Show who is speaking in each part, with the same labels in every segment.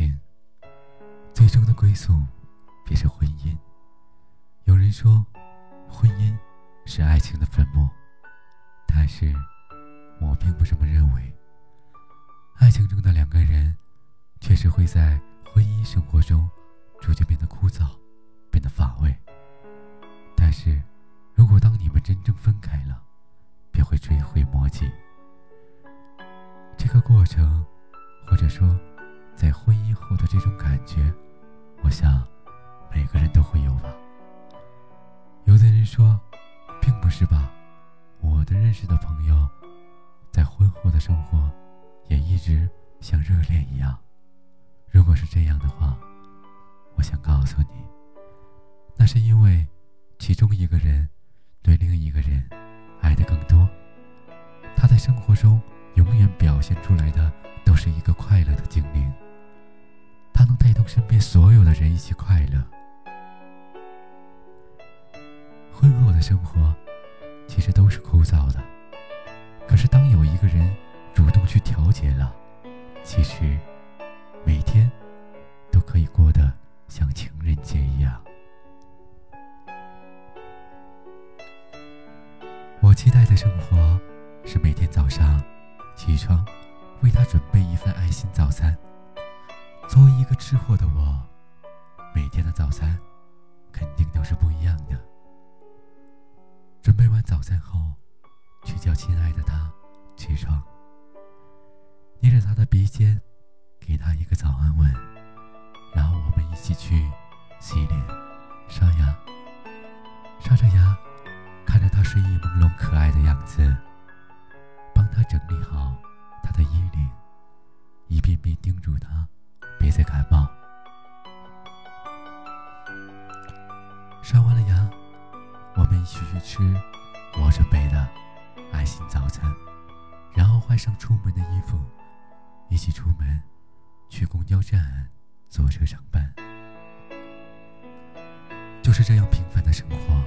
Speaker 1: 情，最终的归宿便是婚姻。有人说，婚姻是爱情的坟墓，但是我并不这么认为。爱情中的两个人，确实会在婚姻生活中逐渐变得枯燥，变得乏味。但是，如果当你们真正分开了，便会追悔莫及。这个过程，或者说，在婚姻后的这种感觉，我想，每个人都会有吧。有的人说，并不是吧？我的认识的朋友，在婚后的生活，也一直像热恋一样。如果是这样的话，我想告诉你，那是因为其中一个人对另一个人爱的更多，他在生活中永远表现出来的都是一个快乐的精灵，他能带动身边所有的人一起快乐。婚后的生活其实都是枯燥的，可是当有一个人主动去调节了，其实每天都可以过得像情人节一样。我期待的生活是每天早上起床，为他准备一份爱心早餐。作为一个吃货的我，每天的早餐肯定都是不一样的。准备完早餐后，去叫亲爱的他起床，捏着他的鼻尖，给他一个早安吻，然后我们一起去洗脸、刷牙。刷着牙，看着他睡意朦胧、可爱的样子，帮他整理好他的衣领，一遍遍叮嘱他别再感冒。刷完了牙。我们一起去吃我准备的爱心早餐，然后换上出门的衣服，一起出门去公交站坐车上班。就是这样平凡的生活，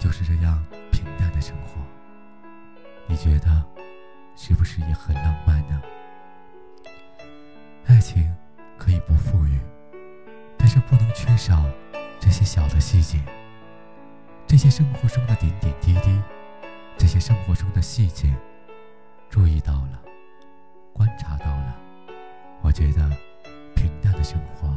Speaker 1: 就是这样平淡的生活，你觉得是不是也很浪漫呢？爱情可以不富裕，但是不能缺少这些小的细节。这些生活中的点点滴滴，这些生活中的细节，注意到了，观察到了，我觉得平淡的生活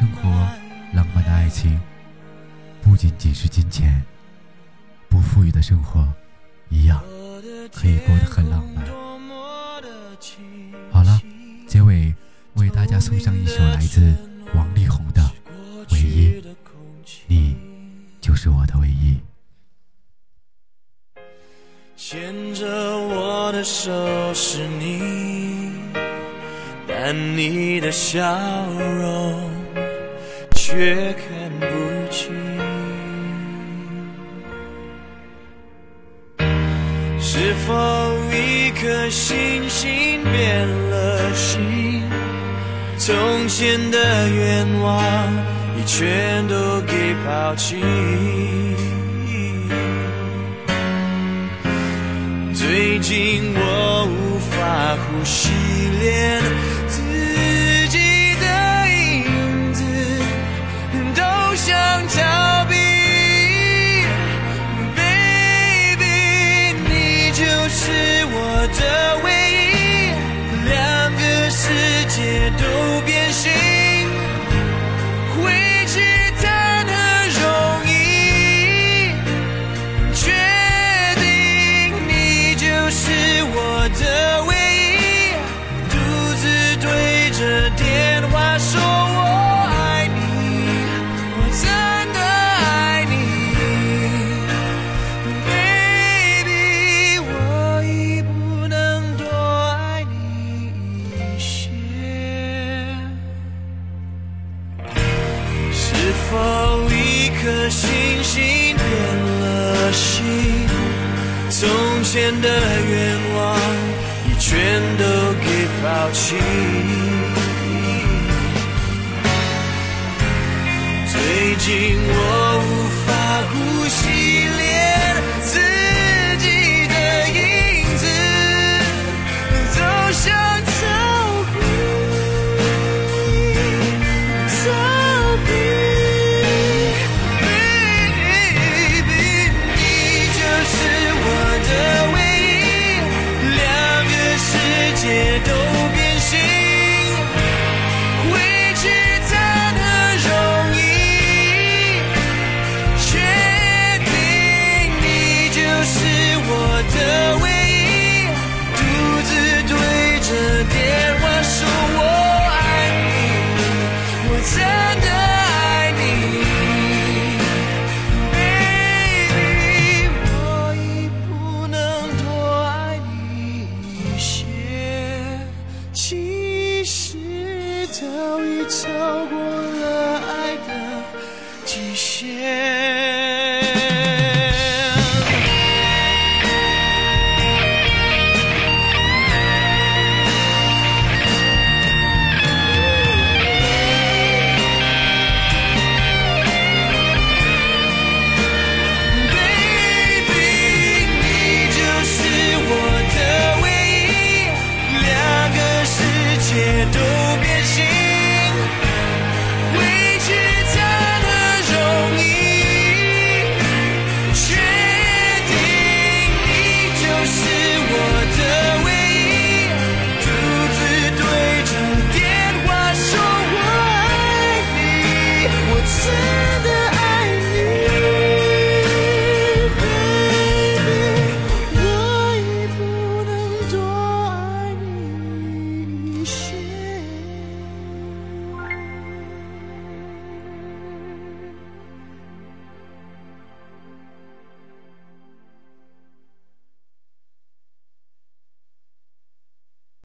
Speaker 1: 生活，浪漫的爱情，不仅仅是金钱。不富裕的生活，一样可以过得很浪漫。好了，结尾为大家送上一首来自王力宏的《唯一》，你就是我的唯一。
Speaker 2: 牵着我的手是你，但你的笑容却看不清。是否一颗星星变了心？从前的愿望已全都给抛弃。最近我无法呼吸，定从前的愿望你全都给抛弃。最近我的唯一，独自对着电话说我爱你，我真的爱你，baby，我已不能多爱你一些，其实早已超过了爱的极限。